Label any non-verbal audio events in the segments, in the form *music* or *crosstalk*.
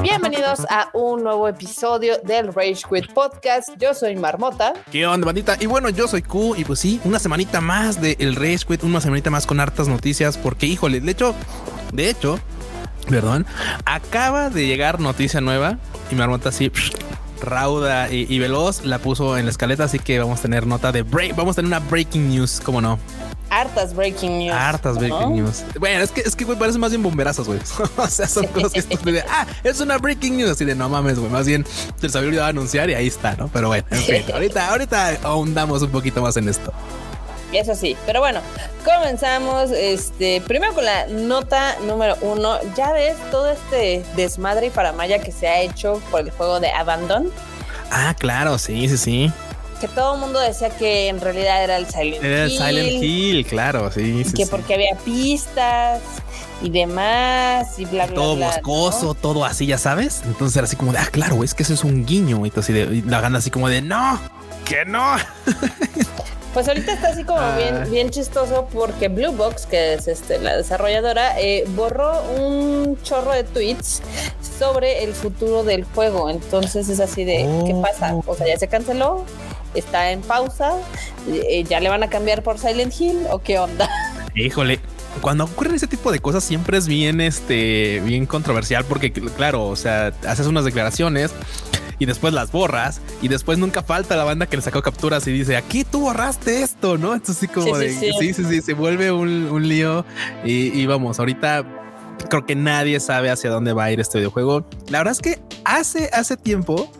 Bienvenidos a un nuevo episodio del Rage Quit Podcast. Yo soy Marmota. ¿Qué onda, bandita? Y bueno, yo soy Q y pues sí, una semanita más de el Rage Quit, una semanita más con hartas noticias porque, híjole, de hecho, de hecho, perdón, acaba de llegar noticia nueva y Marmota así rauda y, veloz la puso en la escaleta, así que vamos a tener nota de break, vamos a tener una breaking news, ¿cómo no? Hartas breaking news. Hartas breaking news. Bueno, es que es que güey parece más bien bomberazos, güey. *laughs* o sea, son cosas que de, ah, es una breaking news así de no mames, güey. Más bien se les había olvidado anunciar y ahí está, ¿no? Pero bueno, en fin, *laughs* ahorita, ahorita ahondamos un poquito más en esto. Eso sí, pero bueno, comenzamos este primero con la nota número uno. Ya ves todo este desmadre y paramaya que se ha hecho por el juego de Abandon. Ah, claro, sí, sí, sí. Que todo el mundo decía que en realidad era el Silent Hill. Era el Silent Hill, claro, sí. sí que porque había pistas y demás y bla, bla, todo bla. Todo boscoso, todo así, ya sabes. Entonces era así como de, ah, claro, es que eso es un guiño. Y, así de, y la gana así como de, no, que no. *laughs* Pues ahorita está así como bien, ah. bien chistoso porque Blue Box, que es este, la desarrolladora, eh, borró un chorro de tweets sobre el futuro del juego. Entonces es así de, ¿qué oh. pasa? O sea, ya se canceló, está en pausa, eh, ya le van a cambiar por Silent Hill o qué onda. *laughs* Híjole, cuando ocurren ese tipo de cosas siempre es bien, este, bien controversial porque, claro, o sea, haces unas declaraciones y después las borras y después nunca falta la banda que le sacó capturas y dice aquí tú borraste esto, ¿no? Entonces sí como de sí sí. sí, se vuelve un, lío y, y vamos, ahorita creo que nadie sabe hacia dónde va a ir este videojuego. La verdad es que hace, hace tiempo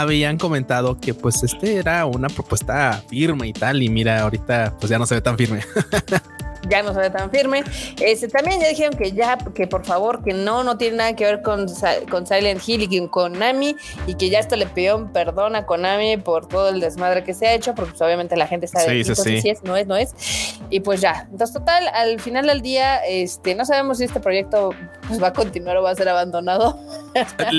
habían comentado que pues este era una propuesta firme y tal y mira ahorita pues ya no se ve tan firme. *laughs* ya no se ve tan firme. Este, también ya dijeron que ya, que por favor, que no, no tiene nada que ver con, con Silent Hill y con Konami y que ya esto le pidió perdón a Konami por todo el desmadre que se ha hecho, porque pues, obviamente la gente sabe sí, si es, no es, no es. Y pues ya, entonces total, al final del día, este, no sabemos si este proyecto pues, va a continuar o va a ser abandonado. *laughs*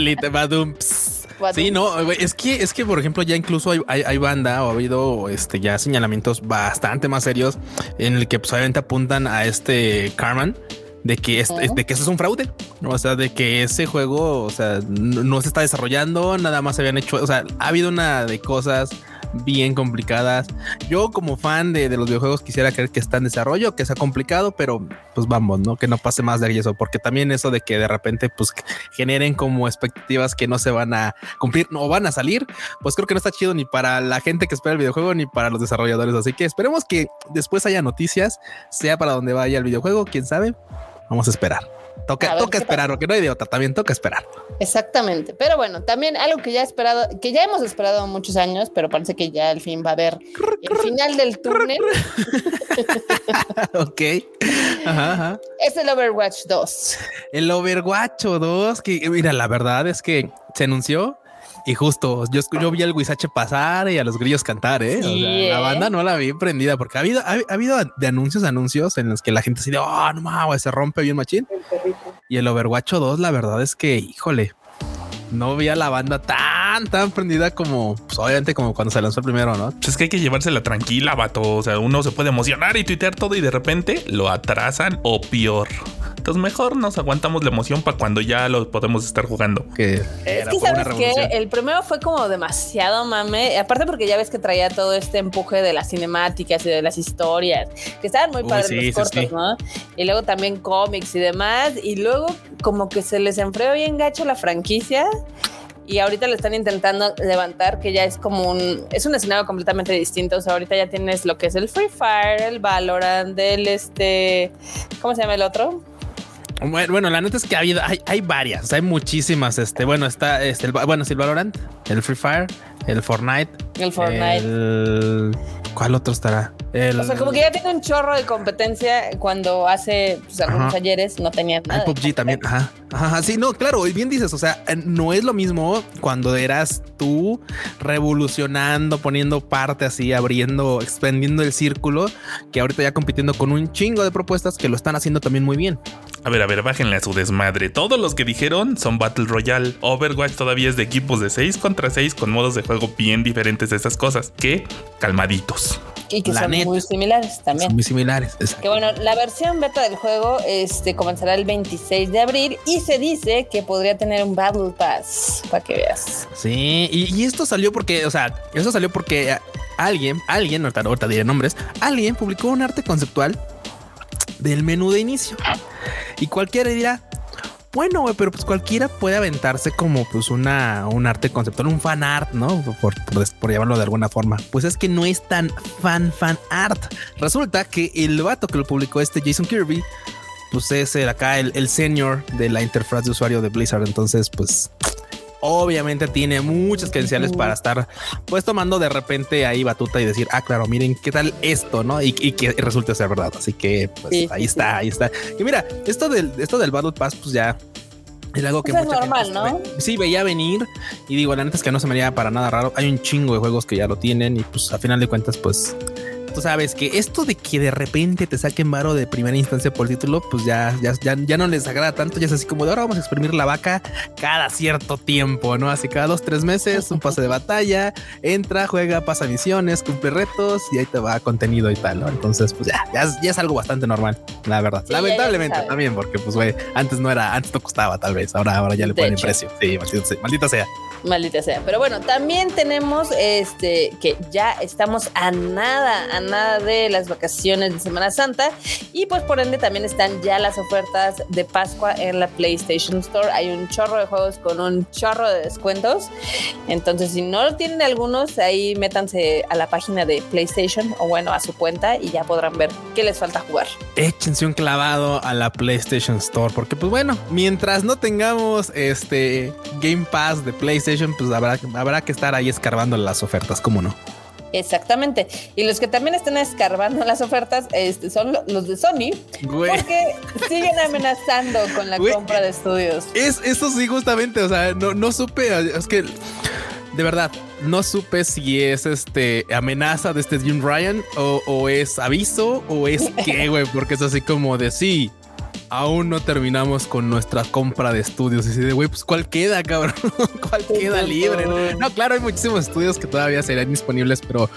Sí, no, es que, es que, por ejemplo, ya incluso hay, banda o ha habido este, ya señalamientos bastante más serios en el que pues, obviamente apuntan a este Carman de que, es, de que eso es un fraude, o sea, de que ese juego, o sea, no, se está desarrollando, nada más se habían hecho, o sea, ha habido una de cosas bien complicadas. Yo como fan de, los videojuegos quisiera creer que está en desarrollo, que sea complicado, pero pues vamos, ¿no? Que no pase más de eso, porque también eso de que de repente pues generen como expectativas que no se van a cumplir o van a salir, pues creo que no está chido ni para la gente que espera el videojuego ni para los desarrolladores. Así que esperemos que después haya noticias, sea para donde vaya el videojuego, quién sabe. Vamos a esperar. Toca, toca esperar, porque no hay de otra, también toca esperar. Exactamente. Pero bueno, también algo que ya he esperado, que ya hemos esperado muchos años, pero parece que ya al fin va a haber el final del túnel. *laughs* ok. Es el Overwatch 2. El Overwatch 2, que mira, la verdad es que se anunció y justo yo, yo vi al Guisache pasar y a los grillos cantar, ¿eh? La banda no la vi prendida porque ha habido, ha, habido de anuncios, anuncios en los que la gente se dice, oh, no mames, se rompe bien machín. Y el Overwatch 2, la verdad es que, híjole, no vi a la banda tan, tan prendida como, pues, obviamente, como cuando se lanzó el primero, ¿no? Pues es que hay que llevársela tranquila, vato. O sea, uno se puede emocionar y tuitear todo y de repente lo atrasan o peor. Entonces mejor nos aguantamos la emoción para cuando ya lo podemos estar jugando. Que es que sabes que el primero fue como demasiado mame, aparte porque ya ves que traía todo este empuje de las cinemáticas y de las historias, que estaban muy padres los cortos, ¿no? Y luego también cómics y demás, y luego como que se les enfrió bien gacho la franquicia y ahorita le están intentando levantar que ya es como un es un escenario completamente distinto. O sea ahorita ya tienes lo que es el Free Fire el Valorant el este cómo se llama el otro bueno, la neta es que ha habido, hay, hay varias, hay muchísimas. Este, bueno, está este, el, bueno, el Valorant, el Free Fire, el Fortnite. El Fortnite. ¿Cuál otro estará? o sea, como que ya tiene un chorro de competencia cuando hace pues, algunos ayeres no tenía nada. Hay PUBG también. Ajá. Ajá. Sí, no, claro. Y bien dices, o sea, no es lo mismo cuando eras tú revolucionando, poniendo parte así, abriendo, expandiendo el círculo, que ahorita ya compitiendo con un chingo de propuestas que lo están haciendo también muy bien. A ver, a ver, bájenle a su desmadre. Todos los que dijeron son Battle Royale. Overwatch todavía es de equipos de 6 contra 6 con modos de juego bien diferentes de esas cosas. Que calmaditos. Y que son muy similares también. Son muy similares. Que bueno, la versión beta del juego este, comenzará el 26 de abril y se dice que podría tener un Battle Pass para que veas. Sí, y, esto salió porque, o sea, esto salió porque alguien, alguien, ahorita, ahorita diré nombres, alguien publicó un arte conceptual del menú de inicio. Y cualquiera dirá, bueno, pero pues cualquiera puede aventarse como pues una, un arte conceptual, un fan art, ¿no? Por, por, llamarlo de alguna forma. Pues es que no es tan fan, fan art. Resulta que el vato que lo publicó este Jason Kirby, pues es el, acá el, el senior de la interfaz de usuario de Blizzard. Entonces, pues obviamente tiene muchas credenciales para estar pues tomando de repente ahí batuta y decir, ah, claro, miren qué tal esto, ¿no? Y, que resulte ser verdad. Así que pues ahí está, ahí está. Y mira, esto del, esto del Battle Pass, pues ya es algo que pues mucha normal, ¿no? sí veía venir y digo, la neta es que no se me haría para nada raro. Hay un chingo de juegos que ya lo tienen y pues a final de cuentas, pues tú sabes que esto de que de repente te saquen varo de primera instancia por título, pues ya, ya, ya, no les agrada tanto. Ya es así como de ahora vamos a exprimir la vaca cada cierto tiempo, no? Así cada dos, tres meses, un pase de batalla, entra, juega, pasa misiones, cumple retos y ahí te va contenido y tal, ¿no? Entonces, pues ya, ya, es algo bastante normal, la verdad. Lamentablemente también, porque pues güey, antes no era, antes no costaba tal vez, ahora, ahora ya le ponen precio. Sí, maldita sea. Maldita sea. Pero bueno, también tenemos este que ya estamos a nada, a nada de las vacaciones de Semana Santa. Y pues por ende también están ya las ofertas de Pascua en la PlayStation Store. Hay un chorro de juegos con un chorro de descuentos. Entonces, si no lo tienen algunos, ahí métanse a la página de PlayStation o bueno, a su cuenta y ya podrán ver qué les falta jugar. Échense un clavado a la PlayStation Store, porque pues bueno, mientras no tengamos este Game Pass de PlayStation, pues habrá, habrá que estar ahí escarbando las ofertas, ¿cómo no? Exactamente. Y los que también están escarbando las ofertas este, son los de Sony, porque siguen amenazando con la compra de estudios. Es eso sí, justamente. O sea, no, no supe. Es que de verdad no supe si es este amenaza de este Jim Ryan o, o es aviso o es qué, güey, porque es así como de sí aún no terminamos con nuestra compra de estudios. Y de, güey, pues cuál queda, cabrón, *laughs* cuál queda libre. No, claro, hay muchísimos estudios que todavía serían disponibles, pero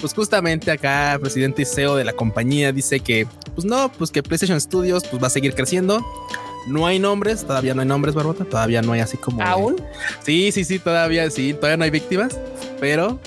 pues justamente acá, el presidente y CEO de la compañía dice que, pues no, pues que PlayStation Studios pues va a seguir creciendo. No hay nombres, todavía no hay nombres, Barbota, todavía no hay así como. ¿Aún? Sí, sí, sí, todavía sí, todavía no hay víctimas, pero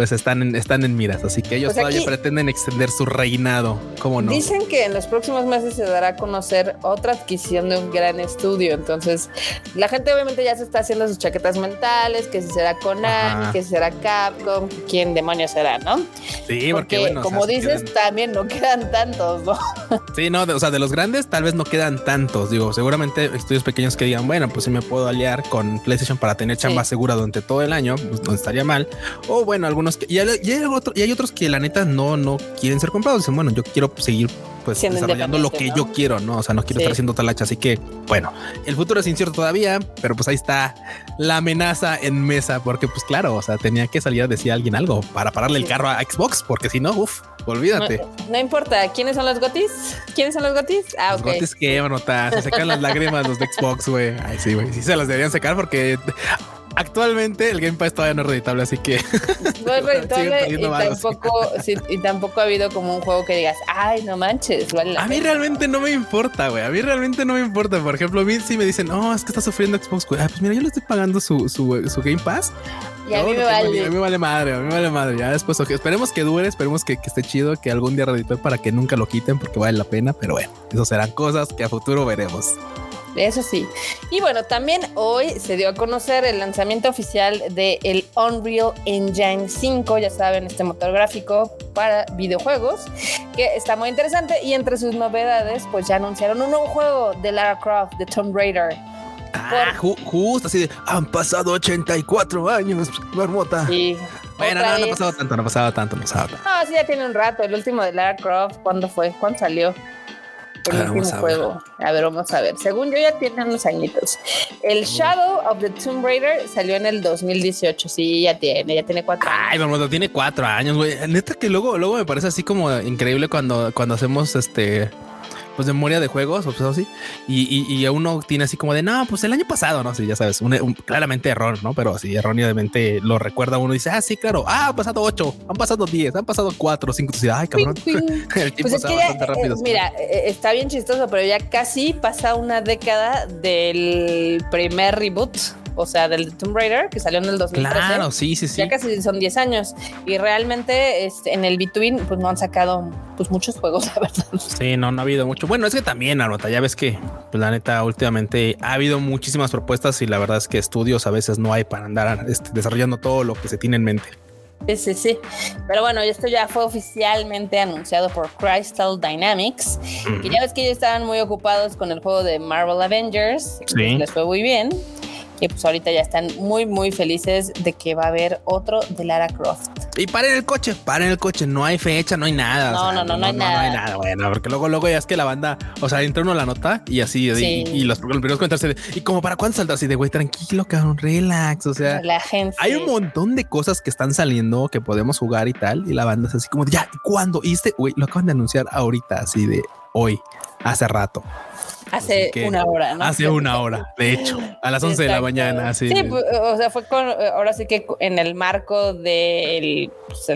pues están en, están en miras. Así que ellos pues todavía pretenden extender su reinado. ¿Cómo no? Dicen que en los próximos meses se dará a conocer otra adquisición de un gran estudio. Entonces, la gente obviamente ya se está haciendo sus chaquetas mentales, que si será Konami, que si será Capcom, quién demonios será, ¿no? Sí, porque, bueno, como dices, también no quedan tantos, ¿no? *laughs* Sí, no, o sea, de los grandes tal vez no quedan tantos. Digo, seguramente estudios pequeños que digan, bueno, pues si me puedo aliar con PlayStation para tener chamba segura durante todo el año, pues no estaría mal. O bueno, algunos y, hay otros que la neta no, no quieren ser comprados. Dicen, bueno, yo quiero seguir pues desarrollando lo que yo quiero, ¿no? O sea, no quiero estar haciendo talacha. Así que, bueno, el futuro es incierto todavía, pero pues ahí está la amenaza en mesa, porque pues claro, o sea, tenía que salir a decir a alguien algo para pararle el carro a Xbox, porque si no, uff, olvídate. No, importa, ¿quiénes son los gotis? ¿Quiénes son los gotis? Ah, los gotis que, bueno, se secan las lágrimas los de Xbox, güey. Ay, sí, güey, sí se las deberían secar porque actualmente el Game Pass todavía no es reditable, así que. *laughs* No es reditable y tampoco, y tampoco ha habido como un juego que digas, ay, no manches, A mí realmente no me importa, güey. A mí realmente no me importa. Por ejemplo, a mí si me dicen, no, es que está sufriendo Xbox, Ah, pues mira, yo le estoy pagando su, su, su Game Pass. Y a mí me vale. A mí me vale madre, a mí me vale madre. Ya después, esperemos que dure, esperemos que, que, esté chido, que algún día reditó para que nunca lo quiten porque vale la pena. Pero bueno, eso serán cosas que a futuro veremos. Eso sí. Y bueno, también hoy se dio a conocer el lanzamiento oficial del el Unreal Engine 5, ya saben, este motor gráfico para videojuegos, que está muy interesante. Y entre sus novedades, pues ya anunciaron un nuevo juego de Lara Croft, de Tomb Raider. Ah, justo así de, han pasado 84 años, marmota. Sí, Bueno, no, no ha pasado tanto, no ha pasado tanto, no ha pasado tanto. No, sí, ya tiene un rato. El último de Lara Croft, ¿cuándo fue? ¿Cuándo salió? El último juego. A ver, vamos a ver. Según yo ya tiene unos añitos. El Shadow of the Tomb Raider salió en el 2018. Sí, ya tiene, ya tiene cuatro años. Ay, vamos, tiene cuatro años, güey. Neta que luego, luego me parece así como increíble cuando, cuando hacemos este pues memoria de juegos o pues así. Y, y, uno tiene así como de no, pues el año pasado, no sé, ya sabes, un, claramente error, no? Pero así erróneamente lo recuerda uno y dice, ah, sí, claro, ah, han pasado ocho, han pasado diez, han pasado cuatro, cinco. Ay, cabrón, *laughs* el tiempo pues bastante rápido. Eh, mira, eh, está bien chistoso, pero ya casi pasa una década del primer reboot o sea, del Tomb Raider que salió en el 2013. Claro, sí, sí, sí. Ya casi son 10 años y realmente este, en el Between pues no han sacado pues muchos juegos, *laughs* la verdad. Sí, no, no ha habido mucho. Bueno, es que también, Arota, ya ves que pues, la neta últimamente ha habido muchísimas propuestas y la verdad es que estudios a veces no hay para andar este, desarrollando todo lo que se tiene en mente. Sí, sí, sí. Pero bueno, esto ya fue oficialmente anunciado por Crystal Dynamics. Que ya ves que ellos estaban muy ocupados con el juego de Marvel Avengers. Sí. Les fue muy bien. Y pues ahorita ya están muy, muy felices de que va a haber otro de Lara Croft. Y paren el coche, paren el coche, no hay fecha, no hay nada. No, no, no, no, hay nada. No hay nada, bueno, porque luego, luego ya es que la banda, o sea, entra uno la nota y así, y, los, primeros comentarios y como para cuándo salta así de güey, tranquilo, cabrón, relax. O sea, la gente. Hay un montón de cosas que están saliendo que podemos jugar y tal, y la banda es así como ya, ¿cuándo? Y este, güey, lo acaban de anunciar ahorita, así de hoy, hace rato. Hace una hora, ¿no? Hace una hora, de hecho, a las 11 de la mañana. Sí, sí pues, o sea, fue con, ahora sí que en el marco de pues,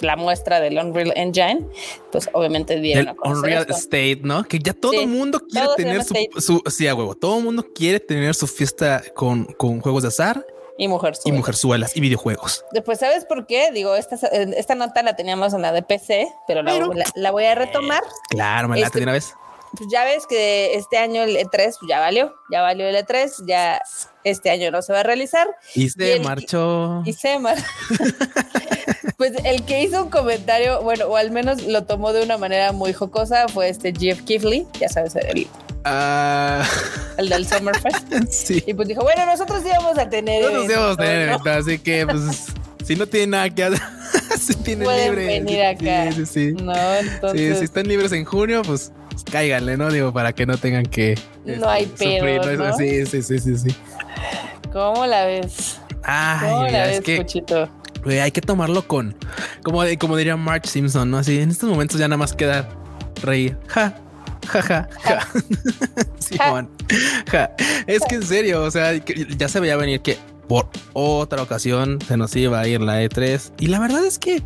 la muestra del Unreal Engine, pues obviamente dieron el Unreal State, ¿no? Que ya todo el mundo quiere tener su, sí, a huevo, todo el mundo quiere tener su fiesta con, con juegos de azar y mujerzuelas. Y mujerzuelas y videojuegos. Después, ¿sabes por qué? Digo, esta, esta nota la teníamos en la de PC, pero, la, voy a retomar. claro, me la este, una vez pues ya ves que este año el E3 pues, ya valió, ya valió el E3, ya este año no se va a realizar. Y se marchó. Y se marchó. *laughs* pues el que hizo un comentario, bueno, o al menos lo tomó de una manera muy jocosa, fue este Jeff Kifley, ya sabes, el, uh... el del Summerfest. *laughs* sí. Y pues dijo, bueno, nosotros íbamos a tener. Nosotros íbamos a tener evento, así que pues si no tiene nada que hacer, *laughs* si tienen libre. venir acá. Sí, sí, No, entonces... Sí, si están libres en junio, pues cáiganle, ¿no? Digo, para que no tengan que. No hay este, pedo. Sí, sí, sí, sí, sí. ¿Cómo la ves? Ay, ¿Cómo la ves, que, hay que tomarlo con, como, como diría Mark Simpson, ¿no? Así en estos momentos ya nada más queda reír. Ja, ja, ja, ja. sí, *laughs* Juan. Ja. Es que en serio, o sea, ya se veía venir que por otra ocasión se nos iba a ir la E3. Y la verdad es que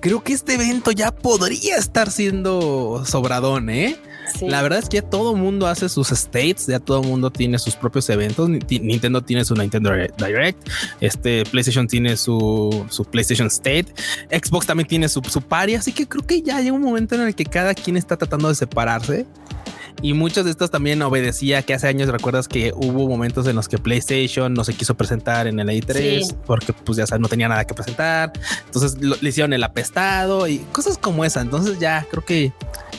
creo que este evento ya podría estar siendo sobradón, ¿eh? La verdad es que todo mundo hace sus states, ya todo mundo tiene sus propios eventos. Nintendo tiene su Nintendo Direct, este PlayStation tiene su, su PlayStation State, Xbox también tiene su, su party, así que creo que ya llega un momento en el que cada quien está tratando de separarse y muchos de estos también obedecía que hace años recuerdas que hubo momentos en los que PlayStation no se quiso presentar en el E3 porque pues ya sabes, no tenía nada que presentar. Entonces le hicieron el apestado y cosas como esa. Entonces ya creo que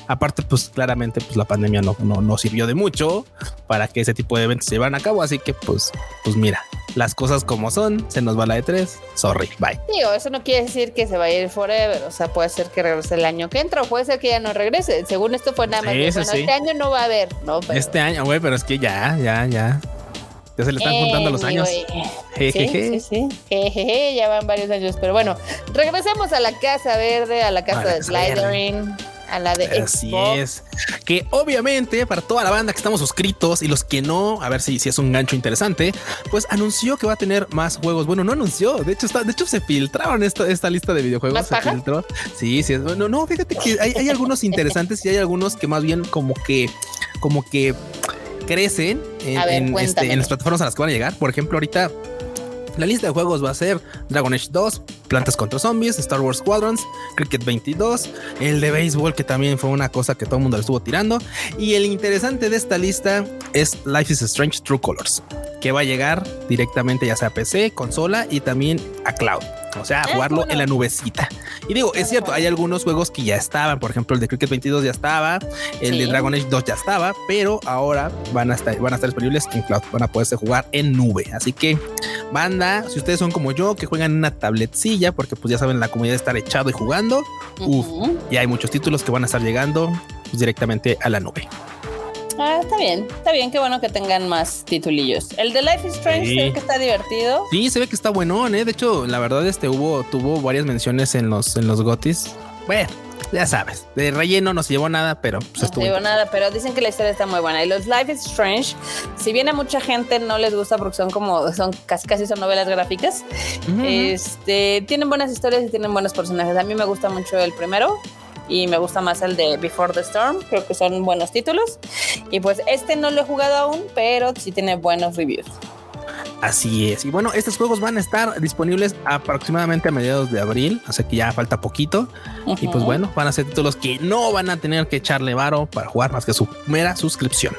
aparte pues claramente pues la pandemia no, no, no sirvió de mucho para que ese tipo de eventos se llevaran a cabo. Así que pues, pues mira, las cosas como son, se nos va la de tres, sorry, bye. Digo, eso no quiere decir que se va a ir forever, o sea, puede ser que regrese el año que entra, o puede ser que ya no regrese. Según esto fue nada más, este año no va a haber, ¿no? Este año, güey, pero es que ya, ya, ya. Ya se le están juntando los años. Jejeje. Sí, sí, sí. ya van varios años. Pero bueno, regresemos a la Casa Verde, a la Casa de Slytherin a la de Así es. Que obviamente para toda la banda que estamos suscritos y los que no, a ver si, si es un gancho interesante, pues anunció que va a tener más juegos. Bueno, no anunció, de hecho está, de hecho se filtraron esta, esta lista de videojuegos. se filtró. Sí, sí. No, no, fíjate que hay, hay algunos interesantes y hay algunos que más bien como que, como que crecen en, este, en las plataformas a las que van a llegar. Por ejemplo, ahorita la lista de juegos va a ser Dragon Age 2, Plantas contra Zombies, Star Wars Squadrons, Cricket 22, el de béisbol que también fue una cosa que todo el mundo le estuvo tirando. Y el interesante de esta lista es Life is Strange True Colors, que va a llegar directamente ya sea a PC, consola y también a cloud. O sea, ah, jugarlo en la nubecita. Y digo, es cierto, hay algunos juegos que ya estaban. Por ejemplo, el de Cricket 22 ya estaba, el de Dragon Age 2 ya estaba, pero ahora van a estar, van a estar disponibles en cloud. Van a poderse jugar en nube. Así que, banda, si ustedes son como yo, que juegan en una tabletcilla porque pues ya saben, la comunidad estar echado y jugando. Uf, y hay muchos títulos que van a estar llegando pues, directamente a la nube. Ah, está bien, está bien, qué bueno que tengan más titulillos. El de Life is Strange sí. que está divertido. Sí, se ve que está bueno, ¿eh? De hecho, la verdad, este hubo, tuvo varias menciones en los, en los gotis. Bueno, ya sabes, de relleno no se llevó nada, pero pues, no se llevó nada, pero dicen que la historia está muy buena. Y los Life is Strange, si bien a mucha gente no les gusta porque son como, son casi casi son novelas gráficas, este, tienen buenas historias y tienen buenos personajes. A mí me gusta mucho el primero y me gusta más el de Before the Storm, creo que son buenos títulos. Y pues este no lo he jugado aún, pero sí tiene buenos reviews. Así es. Y bueno, estos juegos van a estar disponibles aproximadamente a mediados de abril, así que ya falta poquito. Y pues bueno, van a ser títulos que no van a tener que echarle varo para jugar más que su mera suscripción.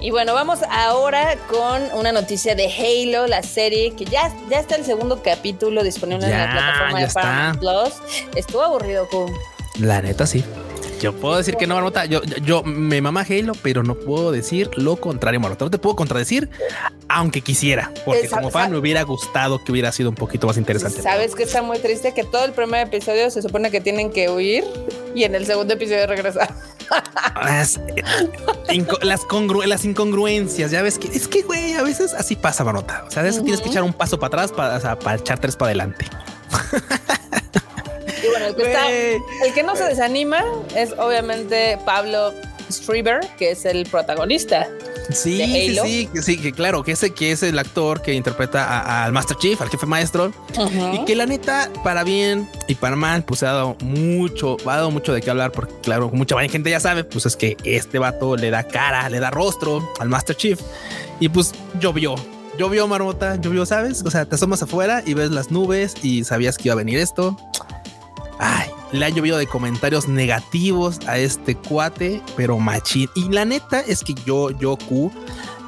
Y bueno, vamos ahora con una noticia de Halo, la serie que ya, ya está el segundo capítulo disponible en la plataforma de Paramount Plus. Estuvo aburrido, con la neta, sí. Yo puedo decir que no, Marmota. Yo, yo, me mama Halo, pero no puedo decir lo contrario, Marmota. No te puedo contradecir, aunque quisiera, porque como fan me hubiera gustado que hubiera sido un poquito más interesante. Sabes que está muy triste que todo el primer episodio se supone que tienen que huir y en el segundo episodio regresar. Las, las, las incongruencias, ya ves que es que, güey, a veces así pasa, Marmota. O sea, a veces tienes que echar un paso para atrás para, para echar tres para adelante. Y bueno, el que, está, el que no se desanima es obviamente Pablo Strieber, que es el protagonista. Sí, sí, sí, sí, que claro, que ese que es el actor que interpreta al Master Chief, al jefe maestro, y que la neta, para bien y para mal, pues ha dado mucho, ha dado mucho de qué hablar, porque claro, mucha gente ya sabe, pues es que este vato le da cara, le da rostro al Master Chief, y pues llovió, llovió marmota, llovió, ¿sabes? O sea, te asomas afuera y ves las nubes y sabías que iba a venir esto. Ay, le ha llovido de comentarios negativos a este cuate, pero machín. Y la neta es que yo, yo, Q,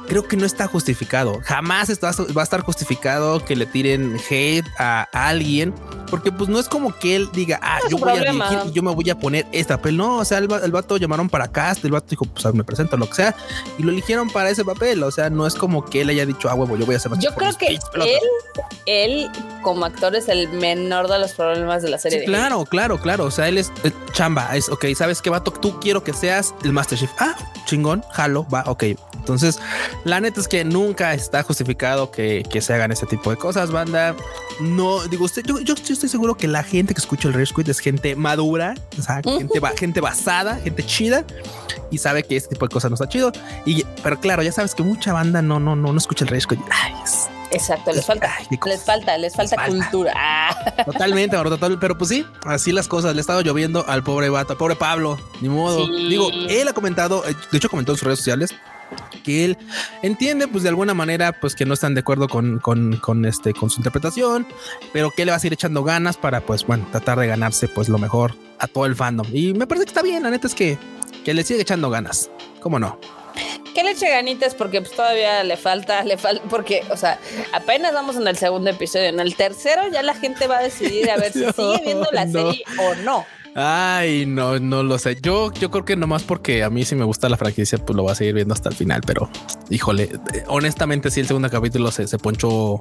creo que no está justificado. Jamás va a estar justificado que le tiren hate a alguien porque pues no es como que él diga, ah, yo voy a dirigir y yo me voy a poner esta papel. No, o sea, el, vato llamaron para cast, el vato dijo, pues me presento, lo que sea, y lo eligieron para ese papel. O sea, no es como que él haya dicho, ah, huevo, yo voy a hacer Yo creo que él, él, como actor, es el menor de los problemas de la serie. claro, claro, claro. O sea, él es chamba. Es ok, ¿sabes qué, vato? Tú quiero que seas el Master Chief. Ah, chingón, jalo, va, ok. Entonces, la neta es que nunca está justificado que, que se hagan ese tipo de cosas, banda. No, digo, usted, yo, yo, yo estoy seguro que la gente que escucha el Rage Quit es gente madura, o sea, gente, gente basada, gente chida y sabe que este tipo de cosas no está chido. Y, pero claro, ya sabes que mucha banda no, no, no, no escucha el Rage Quit. Exacto, les falta, les falta, les falta cultura. Totalmente, total, pero pues sí, así las cosas. Le ha estado lloviendo al pobre vato, al pobre Pablo, ni modo. Digo, él ha comentado, eh, de hecho comentó en sus redes sociales que él entiende, pues de alguna manera, pues que no están de acuerdo con, con, este, con su interpretación, pero que le va a seguir echando ganas para, pues bueno, tratar de ganarse, pues lo mejor a todo el fandom. Y me parece que está bien, la neta es que, que le sigue echando ganas. ¿Cómo no? Que le eche ganitas porque pues todavía le falta, le falta, porque, o sea, apenas vamos en el segundo episodio. En el tercero ya la gente va a decidir a ver si *laughs* sigue viendo la serie o no. Ay, no, no lo sé. Yo, yo creo que nomás porque a mí sí me gusta la franquicia, pues lo voy a seguir viendo hasta el final. Pero híjole, honestamente, sí, el segundo capítulo se, se ponchó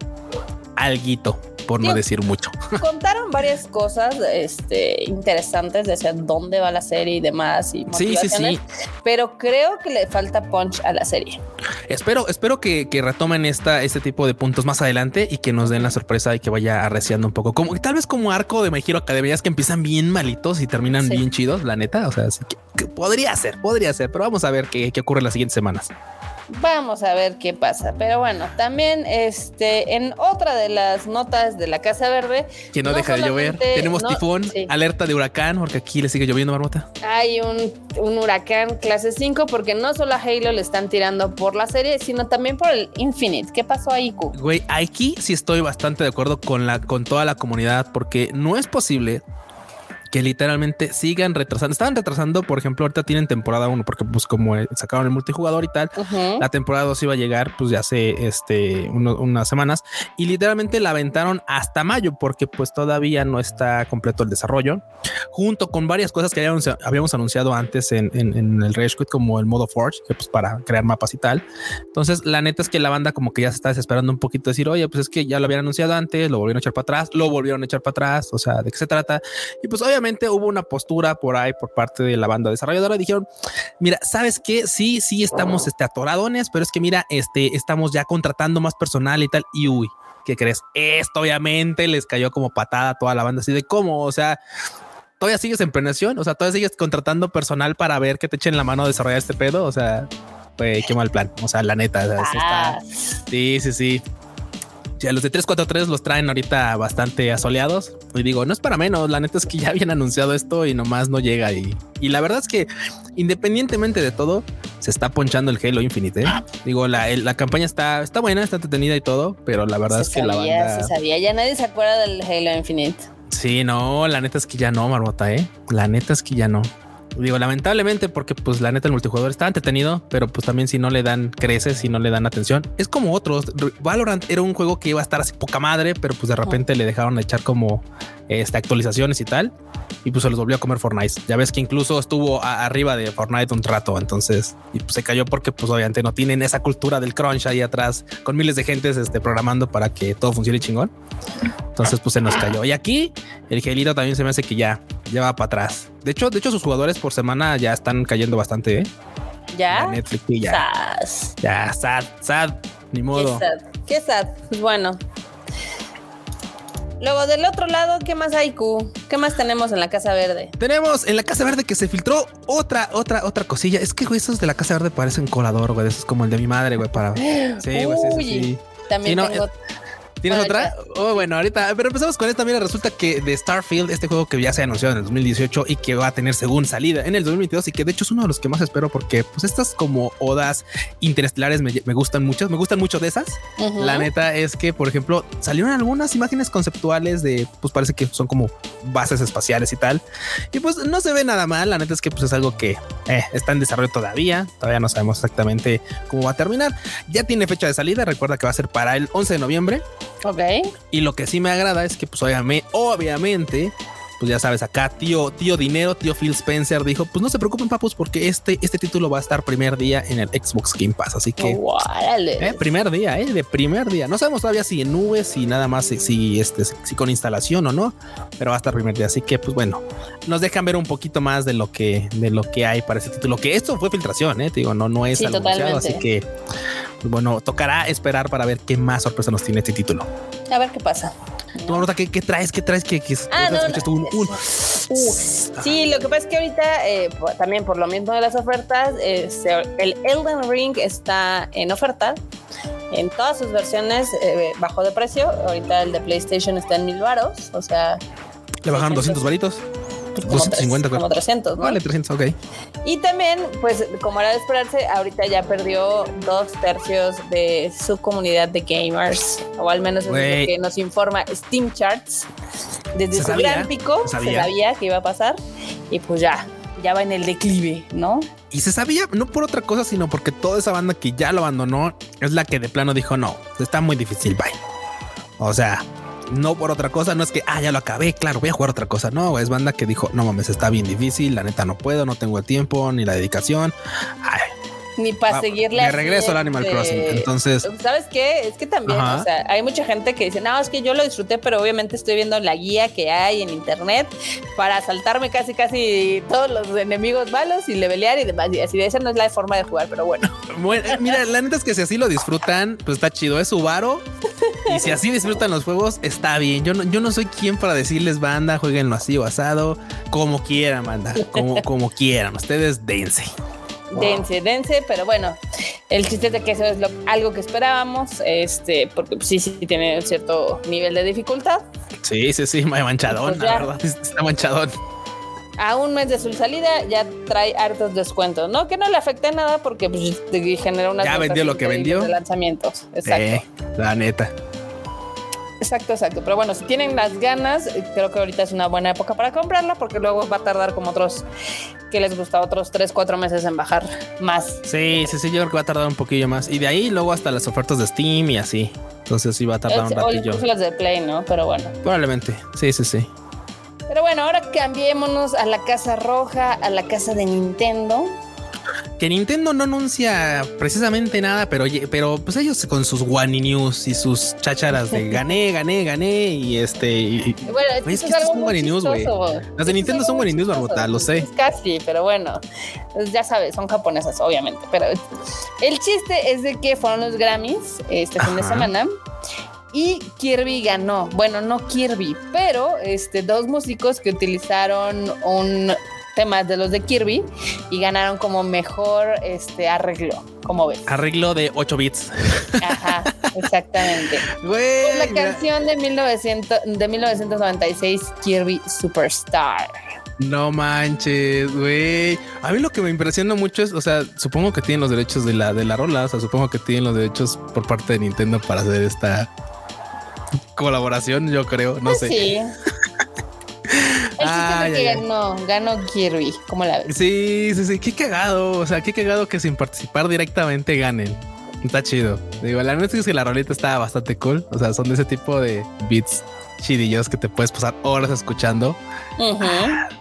alguito por no decir mucho. *laughs* Contaron varias cosas este, interesantes de hacia dónde va la serie y demás. Y sí, sí, sí. Pero creo que le falta punch a la serie. Espero, espero que, retomen esta, este tipo de puntos más adelante y que nos den la sorpresa y que vaya arreciando un poco. Como tal vez como arco de My Hero Academia que empiezan bien malitos y terminan bien chidos, la neta. O sea, que, podría ser, podría ser, pero vamos a ver qué, qué ocurre en las siguientes semanas. Vamos a ver qué pasa. Pero bueno, también este, en otra de las notas de la Casa Verde. Que no, deja de llover. Tenemos tifón, alerta de huracán, porque aquí le sigue lloviendo, Marmota. Hay un, un, huracán clase 5, porque no solo a Halo le están tirando por la serie, sino también por el Infinite. ¿Qué pasó ahí, Q? Güey, aquí sí estoy bastante de acuerdo con, la, con toda la comunidad, porque no es posible que literalmente sigan retrasando. Estaban retrasando, por ejemplo, ahorita tienen temporada 1, porque pues como sacaron el multijugador y tal, la temporada 2 iba a llegar pues ya hace este, unas semanas y literalmente la aventaron hasta mayo porque pues todavía no está completo el desarrollo, junto con varias cosas que habíamos, habíamos anunciado antes en, en, el Rage Quit como el modo Forge, que pues para crear mapas y tal. Entonces la neta es que la banda como que ya se está desesperando un poquito decir, oye, pues es que ya lo habían anunciado antes, lo volvieron a echar para atrás, lo volvieron a echar para atrás, o sea, ¿de qué se trata? Y pues obviamente hubo una postura por ahí por parte de la banda desarrolladora, dijeron, mira, ¿sabes qué? Sí, sí estamos este, atoradones, pero es que mira, este, estamos ya contratando más personal y tal, y uy, ¿qué crees? Esto obviamente les cayó como patada a toda la banda, así de cómo, o sea, todavía sigues en planeación, o sea, todavía sigues contratando personal para ver que te echen la mano a desarrollar este pedo, o sea, pues qué mal plan, o sea, la neta, ah. sí, sí, sí. Ya los de 343 los traen ahorita bastante asoleados. Y digo, no es para menos. La neta es que ya habían anunciado esto y nomás no llega. Y, y la verdad es que independientemente de todo, se está ponchando el Halo Infinite. ¿eh? Digo, la, la, campaña está, está buena, está entretenida y todo, pero la verdad es que la banda. Se sabía, ya nadie se acuerda del Halo Infinite. Sí, no, la neta es que ya no, Marmota, ¿eh? La neta es que ya no. Digo, lamentablemente, porque pues la neta el multijugador está entretenido, pero pues también si no le dan creces, si no le dan atención, es como otros. Valorant era un juego que iba a estar así poca madre, pero pues de repente le dejaron echar como este, actualizaciones y tal, y pues se los volvió a comer Fortnite. Ya ves que incluso estuvo arriba de Fortnite un rato, entonces, y pues se cayó porque pues obviamente no tienen esa cultura del crunch ahí atrás con miles de gentes este, programando para que todo funcione chingón. Entonces pues se nos cayó. Y aquí el gelito también se me hace que ya, ya va para atrás. De hecho, de hecho sus jugadores por semana ya están cayendo bastante, ¿eh? Ya. Netflix ya. Ya, sad, sad, ni modo. Qué sad. Qué sad. Pues bueno, Luego, del otro lado, ¿qué más hay, Q? ¿Qué más tenemos en la Casa Verde? Tenemos en la Casa Verde que se filtró otra, otra, otra cosilla. Es que, güey, esos de la Casa Verde parecen colador, güey. Eso es como el de mi madre, güey, para... Sí, güey, sí, sí, También tengo... ¿Tienes otra? Oh, bueno, ahorita, pero empezamos con esta. Mira, resulta que de Starfield, este juego que ya se anunció en el 2018 y que va a tener según salida en el 2022 y que de hecho es uno de los que más espero porque pues estas como odas interestelares me, gustan mucho, me gustan mucho de esas. La neta es que, por ejemplo, salieron algunas imágenes conceptuales de, pues parece que son como bases espaciales y tal. Y pues no se ve nada mal. La neta es que pues es algo que eh, está en desarrollo todavía. Todavía no sabemos exactamente cómo va a terminar. Ya tiene fecha de salida. Recuerda que va a ser para el 11 de noviembre. Ok. Y lo que sí me agrada es que, pues, obviamente, obviamente pues ya sabes, acá tío, tío dinero, tío Phil Spencer dijo, pues no se preocupen papus porque este, este título va a estar primer día en el Xbox Game Pass, así que eh, primer día, eh, de primer día. No sabemos todavía si en nubes, si nada más, si, este, si con instalación o no, pero va a estar primer día, así que pues bueno, nos dejan ver un poquito más de lo que, de lo que hay para ese título, que esto fue filtración, eh, digo, no, no es anunciado, así que pues bueno, tocará esperar para ver qué más sorpresa nos tiene este título. A ver qué pasa. ¿Tú, ¿qué, ¿qué, traes? ¿Qué traes? ¿Qué, qué ah, no, no. sí, lo que pasa es que ahorita, eh, también por lo mismo de las ofertas, el Elden Ring está en oferta en todas sus versiones eh, bajo de precio. Ahorita el de PlayStation está en mil varos, o sea... ¿Le bajaron 200 varitos? Como, 250, como 300, ¿no? Vale, 300, ok. Y también, pues, como era de esperarse, ahorita ya perdió dos tercios de su comunidad de gamers, o al menos es lo que nos informa Steam Charts. Desde su gran pico se sabía que iba a pasar, y pues ya, ya va en el declive, ¿no? Y se sabía, no por otra cosa, sino porque toda esa banda que ya lo abandonó es la que de plano dijo, no, está muy difícil, bye. O sea, no por otra cosa, no es que, ah, ya lo acabé, claro, voy a jugar otra cosa. No, es banda que dijo, no mames, está bien difícil, la neta no puedo, no tengo el tiempo ni la dedicación. Ay, ni para seguirle. Me regreso al Animal Crossing. Entonces, ¿sabes qué? Es que también, o sea, hay mucha gente que dice, no, es que yo lo disfruté, pero obviamente estoy viendo la guía que hay en internet para saltarme casi, casi todos los enemigos malos y levelear y demás. Y así de esa no es la forma de jugar, pero bueno. *laughs* bueno mira, la neta es que si así lo disfrutan, pues está chido, es su varo. Y si así disfrutan los juegos, está bien. Yo no, yo no soy quien para decirles, banda, jueguenlo así o asado, como quieran, banda, como, *laughs* como quieran. Ustedes dense dense, dense, pero bueno, el chiste es de que eso es algo que esperábamos, este, porque sí, sí tiene cierto nivel de dificultad. Sí, sí, sí, manchadón, pues la verdad, está manchadón. A un mes de su salida ya trae hartos descuentos, ¿no? Que no le afecte nada porque pues, genera una... Ya vendió lo que vendió. De lanzamientos, exacto. la neta. Exacto, exacto. Pero bueno, si tienen las ganas, eh, creo que ahorita es una buena época para comprarla porque luego va a tardar como otros que les gusta otros 3, 4 meses en bajar más. Sí, sí, sí, yo creo que va a tardar un poquillo más. Y de ahí luego hasta las ofertas de Steam y así. Entonces sí va a tardar un ratillo. O las de Play, ¿no? Pero bueno. Probablemente. Sí, sí, sí. Pero bueno, ahora cambiémonos a la Casa Roja, a la casa de Nintendo que Nintendo no anuncia precisamente nada, pero, pero pues ellos con sus One News y sus chácharas de *laughs* gané, gané, gané y este. bueno, es, que son One News, güey. Las de Nintendo son One News, Barbota, lo sé. Casi, pero bueno, pues ya sabes, son japonesas, obviamente. Pero el chiste es de que fueron los Grammys este fin de semana y Kirby ganó. Bueno, no Kirby, pero este dos músicos que utilizaron un temas de los de Kirby y ganaron como mejor este arreglo, como ves. Arreglo de 8 bits. Ajá, *laughs* exactamente. Güey, la canción de, 1900, de 1996, Kirby Superstar. No manches, güey. A mí lo que me impresiona mucho es, o sea, supongo que tienen los derechos de la, de la rola, o sea, supongo que tienen los derechos por parte de Nintendo para hacer esta colaboración, yo creo, no pues sé. Sí. *laughs* El que ganó, ganó Kirby, ¿cómo la ves? Sí, sí, sí, qué cagado, o sea, qué cagado que sin participar directamente ganen. Está chido. Digo, la verdad es que la rolita está bastante cool. O sea, son de ese tipo de beats chidillos que te puedes pasar horas escuchando. *laughs*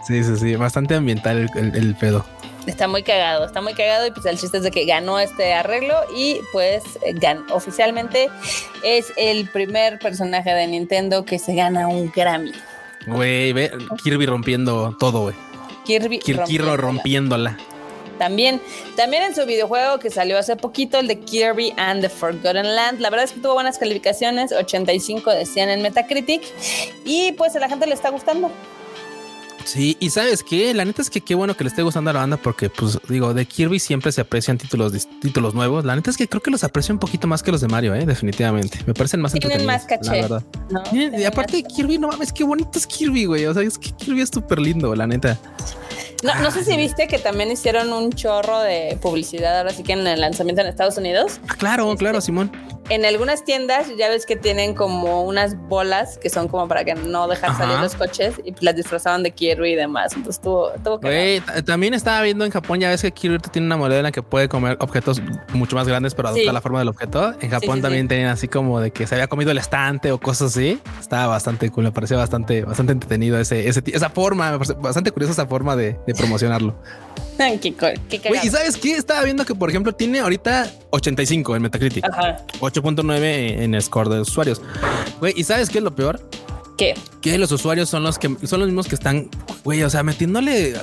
Sí, sí, sí. Bastante ambiental el, pedo. Está muy cagado, está muy cagado y pues el chiste es de que ganó este arreglo y pues ganó. oficialmente es el primer personaje de Nintendo que se gana un Grammy. Güey, ve Kirby rompiendo todo, güey. Kirby rompiéndola. También, también en su videojuego que salió hace poquito, el de Kirby and the Forgotten Land. La verdad es que tuvo buenas calificaciones, 85 de 100 en Metacritic. Y pues a la gente le está gustando. Sí, y sabes qué, la neta es que qué bueno que le esté gustando a la banda porque, pues digo, de Kirby siempre se aprecian títulos títulos nuevos. La neta es que creo que los aprecio un poquito más que los de Mario, ¿eh? definitivamente. Me parecen más Tienen más caché. La verdad. y aparte de Kirby, no mames, qué bonito es Kirby, güey. O sea, es que Kirby es súper lindo, la neta. No, no sé si viste que también hicieron un chorro de publicidad ahora sí que en el lanzamiento en Estados Unidos. Ah, claro, claro, este, Simón en algunas tiendas ya ves que tienen como unas bolas que son como para que no dejar salir los coches y las disfrazaban de Kirby y demás. Entonces tuvo, tuvo También estaba viendo en Japón, ya ves que Kirby tiene una moneda en la que puede comer objetos mucho más grandes, pero adopta la forma del objeto. En Japón también tenían así como de que se había comido el estante o cosas así. Estaba bastante cool, me parecía bastante, bastante entretenido ese, esa forma, bastante curiosa esa forma de, promocionarlo. *laughs* qué, qué y sabes qué? Estaba viendo que, por ejemplo, tiene ahorita 85 en Metacritic. Ajá. 8.9 en el score de usuarios. Güey, ¿y sabes qué es lo peor? ¿Qué? Que los usuarios son los que son los mismos que están, güey, o sea, metiéndole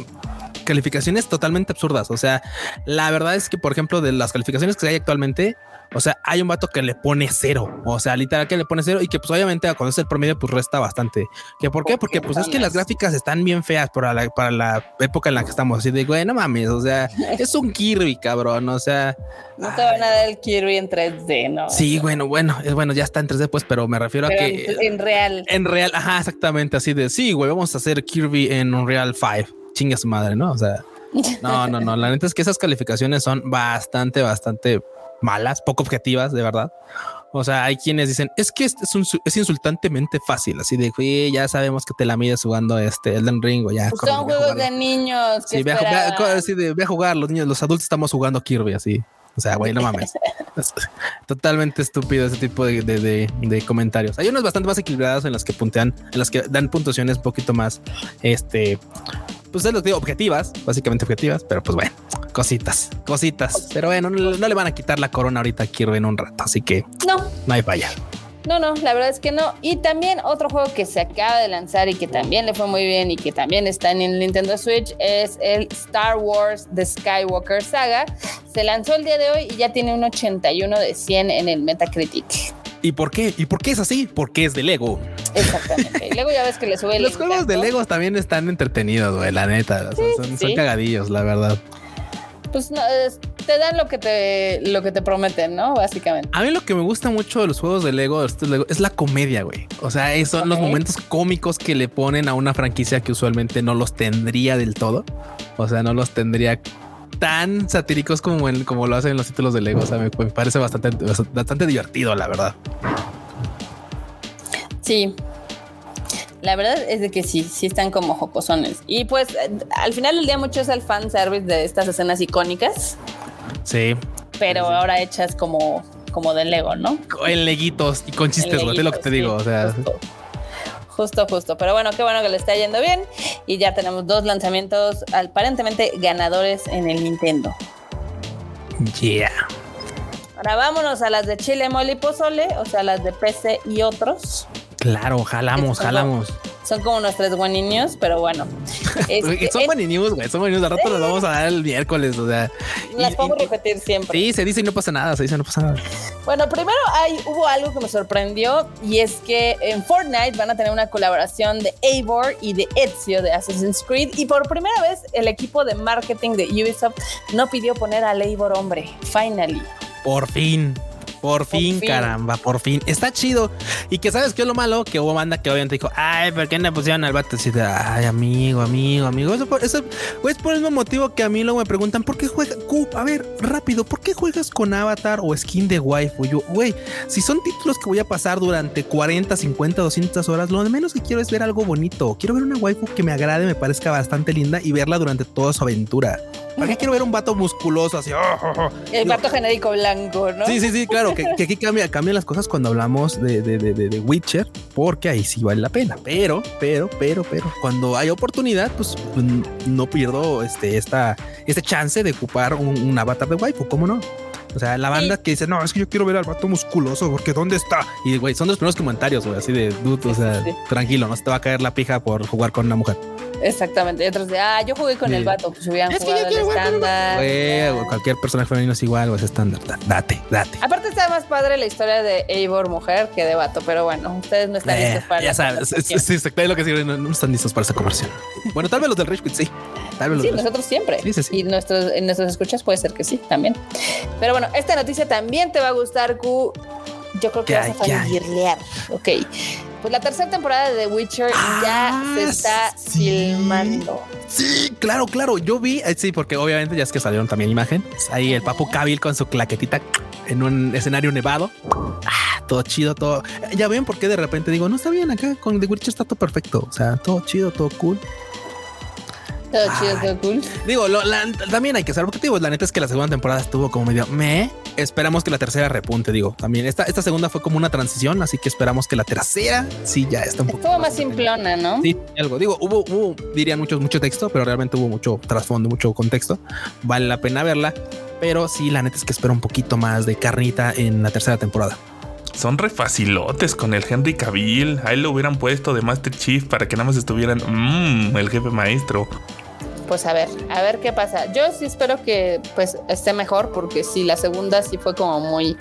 calificaciones totalmente absurdas. O sea, la verdad es que, por ejemplo, de las calificaciones que hay actualmente, o sea, hay un vato que le pone cero. O sea, literal que le pone cero y que pues obviamente cuando es el promedio pues resta bastante. ¿Que ¿Por qué? Porque pues es que las gráficas están bien feas para la, para la época en la que estamos. Así de, güey, no mames, o sea, *laughs* es un Kirby, cabrón. O sea... No te van a dar el Kirby en 3D, ¿no? Sí, bueno, bueno, es bueno, ya está en 3D, pues, pero me refiero a que... En real. En real, ajá, exactamente, así de, sí, güey, vamos a hacer Kirby en Unreal 5. Chinga su madre, ¿no? O sea... No, no, no. La neta es que esas calificaciones son bastante, bastante malas, poco objetivas, de verdad. O sea, hay quienes dicen, es que es, es insultantemente fácil, así de, ya sabemos que te la mides jugando este Elden Ring o ya. Pues son juegos de niños. Sí, ve a, jugar, los niños, los adultos estamos jugando Kirby, así. O sea, güey, no mames. *laughs* Totalmente estúpido ese tipo de, de, comentarios. Hay unos bastante más equilibrados en las que puntean, en las que dan puntuaciones un poquito más, este, pues es lo que digo, objetivas, básicamente objetivas, pero pues bueno, cositas, cositas. Pero bueno, no, le van a quitar la corona ahorita Kirby en un rato, así que no, no hay falla. No, no, la verdad es que no. Y también otro juego que se acaba de lanzar y que también le fue muy bien y que también está en el Nintendo Switch es el Star Wars The Skywalker Saga. Se lanzó el día de hoy y ya tiene un 81 de 100 en el Metacritic. ¿Y por qué? ¿Y por qué es así? Porque es de Lego. Exactamente. Y luego ya ves que le sube el Los juegos de Lego también están entretenidos, güey, la neta. son, cagadillos, la verdad. Pues te dan lo que te, lo que te prometen, ¿no? Básicamente. A mí lo que me gusta mucho de los juegos de Lego, es la comedia, güey. O sea, son los momentos cómicos que le ponen a una franquicia que usualmente no los tendría del todo. O sea, no los tendría tan satíricos como, como lo hacen los títulos de Lego. O sea, me, parece bastante, bastante divertido, la verdad. Sí. La verdad es de que sí, sí están como jocosones. Y pues al final del día mucho es el fan service de estas escenas icónicas. Sí. Pero ahora hechas como, como de Lego, ¿no? En leguitos y con chistes, güey, es lo que te digo. O sea. Justo. Justo, Pero bueno, qué bueno que le está yendo bien. Y ya tenemos dos lanzamientos aparentemente ganadores en el Nintendo. Yeah. Ahora vámonos a las de Chile, Moli Pozole, o sea, las de PC y otros. Claro, jalamos, jalamos. Son como nuestros bueninos, pero bueno. *laughs* Este, son bueninos, güey. Son bueninos. Al rato los vamos a dar el miércoles. O sea, las podemos repetir siempre. Sí, se dice y no pasa nada. Se dice y no pasa nada. Bueno, primero hay, hubo algo que me sorprendió y es que en Fortnite van a tener una colaboración de Eivor y de Ezio de Assassin's Creed. Y por primera vez, el equipo de marketing de Ubisoft no pidió poner al Eivor hombre. Finally. Por fin. Por, fin, caramba, por fin. Está chido. Y que sabes qué es lo malo, que hubo banda que obviamente dijo, ay, ¿por qué no pusieron al vato? Así de, ay, amigo, amigo, amigo. Eso, eso es por el mismo motivo que a mí luego me preguntan, ¿por qué juegas? A ver, rápido, ¿por qué juegas con avatar o skin de waifu? Yo, güey, si son títulos que voy a pasar durante 40, 50, 200 horas, lo menos que quiero es ver algo bonito. Quiero ver una waifu que me agrade, me parezca bastante linda y verla durante toda su aventura. ¿Para qué quiero ver un vato musculoso así? Oh, oh, oh? El vato genérico blanco, ¿no? Sí, sí, sí, claro, que, aquí cambia, cambian las cosas cuando hablamos de, de, de, Witcher, porque ahí sí vale la pena. Pero, pero, pero, pero, cuando hay oportunidad, pues no pierdo este, esta, este chance de ocupar un, avatar de waifu, ¿cómo no? O sea, la banda que dice, no, es que yo quiero ver al vato musculoso, porque ¿dónde está? Y, güey, son los primeros comentarios, güey, así de, dude, o sea, tranquilo, no se te va a caer la pija por jugar con una mujer. Exactamente. Y otros de, ah, yo jugué con el vato, pues hubieran es jugado el estándar. cualquier personaje femenino es igual, o es estándar. Date, date. Aparte está más padre la historia de Eivor mujer que de vato, pero bueno, ustedes no están eh, listos para Ya sabes, sí, lo que sí, no, están listos para esa conversión. Bueno, tal vez los del Rage Quit sí. Tal vez sí, nosotros siempre. Sí, sí, y nuestros, en nuestras escuchas puede ser que sí, también. Pero bueno, esta noticia también te va a gustar, Q. Yo creo que vas a familiar. Ok. Pues la tercera temporada de The Witcher ya ah, se está filmando. Sí, claro, claro. Yo vi, eh, sí, porque obviamente ya es que salieron también imagen. Ahí el Papu Cabil con su claquetita en un escenario nevado. Ah, todo chido, todo. Ya ven por qué de repente digo, no está bien acá con The Witcher está todo perfecto. O sea, todo chido, todo cool. Todo chido, todo cool. Digo, también hay que ser objetivos. La neta es que la segunda temporada estuvo como medio me. Esperamos que la tercera repunte. Digo, también esta, esta segunda fue como una transición, así que esperamos que la tercera sí ya está un poco. Estuvo más simplona, ¿no? Sí, algo. Digo, hubo, hubo, dirían mucho, mucho texto, pero realmente hubo mucho trasfondo, mucho contexto. Vale la pena verla, pero sí, la neta es que espero un poquito más de carnita en la tercera temporada. Son re facilotes con el Henry Cavill. Ahí lo hubieran puesto de Master Chief para que nada más estuvieran mmm, el jefe maestro pues a ver, a ver qué pasa. Yo sí espero que pues esté mejor porque sí, la segunda sí fue como muy,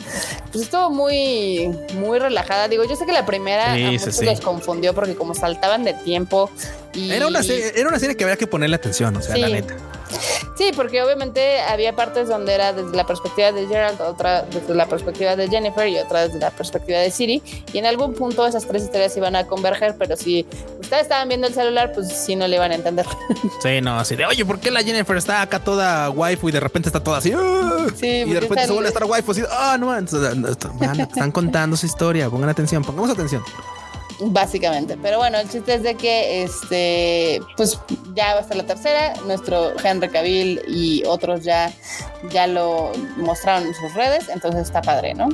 pues estuvo muy, muy relajada. Digo, yo sé que la primera a muchos los confundió porque como saltaban de tiempo y... Era una serie, era una serie que había que ponerle atención, o sea, la neta. Sí, porque obviamente había partes donde era desde la perspectiva de Gerald, otra desde la perspectiva de Jennifer y otra desde la perspectiva de Siri. Y en algún punto esas tres historias iban a converger, pero si ustedes estaban viendo el celular, pues sí no le iban a entender. *laughs* Sí, no, así de, oye, ¿por qué la Jennifer está acá toda waifu y de repente está toda así? Sí, y de repente se vuelve a estar waifu así, ah, no, están contando su historia, pongan atención, pongamos atención. Básicamente. Pero bueno, el chiste es de que este, pues ya va a ser la tercera. Nuestro Henry Cavill y otros ya, ya lo mostraron en sus redes. Entonces está padre, ¿no?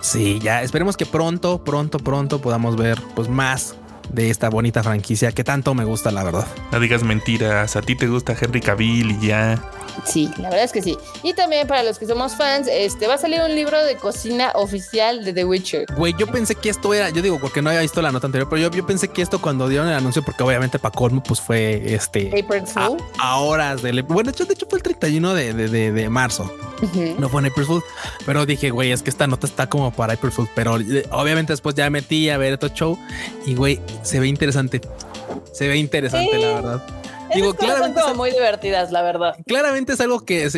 Sí, ya esperemos que pronto, pronto, pronto podamos ver pues más de esta bonita franquicia que tanto me gusta, la verdad. No digas mentiras, a ti te gusta Henry Cavill y ya. Sí, la verdad es que sí. Y también para los que somos fans, este va a salir un libro de cocina oficial de The Witcher. Güey, yo pensé que esto era, yo digo, porque no había visto la nota anterior, pero yo, yo pensé que esto cuando dieron el anuncio, porque obviamente para colmo, pues fue este a, horas de bueno, de hecho, fue el 31 de, de, de, marzo. No fue en April Fool, pero dije, güey, es que esta nota está como para April Fool, pero eh, obviamente después ya metí a ver otro show y güey, se ve interesante. Se ve interesante, la verdad. Digo, claramente son muy divertidas, la verdad. Claramente es algo que,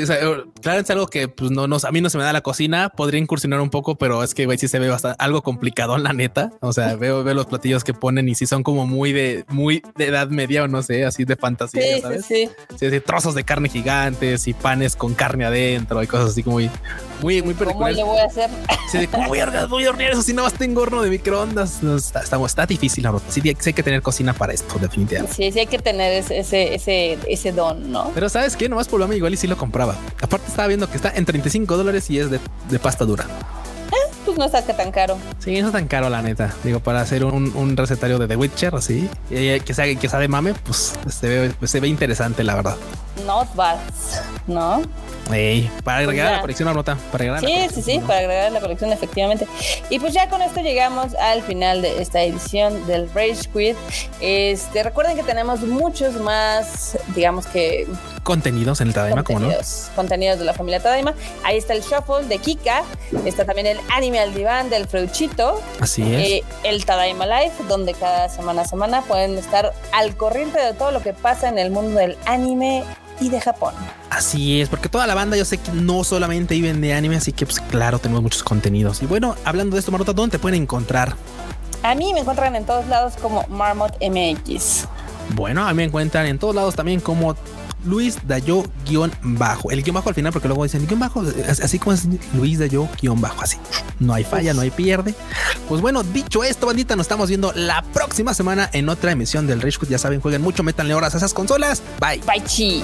claramente es algo que pues no, a mí no se me da la cocina. Podría incursionar un poco, pero es que güey, sí se ve bastante algo complicado en la neta. O sea, veo, veo los platillos que ponen y si son como muy de, muy de edad media o no sé, así de fantasía, sí, ¿sabes? Sí, sí. sí, trozos de carne gigantes y panes con carne adentro y cosas así como muy, muy, muy ¿Cómo le voy a hacer? Sí, de cómo voy a, voy a hornear eso si no más tengo horno de microondas. está, está, difícil, la Sí, sí, hay que tener cocina para esto, definitivamente. Sí, sí hay que tener ese, ese, ese, don, ¿no? Pero sabes qué, nomás por lo igual y sí lo compraba. Aparte estaba viendo que está en 35 dólares y es de, de pasta dura. Eh, pues no está tan caro. Sí, no es tan caro, la neta. Digo, para hacer un, un recetario de The Witcher, así, que sea, que sea de mame, pues se ve, se ve interesante, la verdad. Not bad, ¿no? para agregar a la colección nota. Para agregar sí, sí, sí, para agregar la colección, efectivamente. Y pues ya con esto llegamos al final de esta edición del Rage Quit. Este, recuerden que tenemos muchos más, digamos que contenidos en el Tadaima, como no? Contenidos de la familia Tadaima. Ahí está el Shuffle de Kika. Está también el Anime al Diván del Freuchito. Así es. Eh, el Tadaima Life, donde cada semana a semana pueden estar al corriente de todo lo que pasa en el mundo del anime y de Japón. Así es, porque toda la banda yo sé que no solamente viven de anime, así que pues claro, tenemos muchos contenidos. Y bueno, hablando de esto, Marmota, ¿dónde te pueden encontrar? A mí me encuentran en todos lados como Marmot MX. Bueno, a mí me encuentran en todos lados también como Luis Dayo guion bajo. El guion bajo al final, porque luego dicen guion bajo, así como es Luis Dayo guion bajo, así. No hay falla, no hay pierde. Pues bueno, dicho esto, bandita, nos estamos viendo la próxima semana en otra emisión del Rage Ya saben, jueguen mucho, métanle horas a esas consolas. Bye. Bye, chi.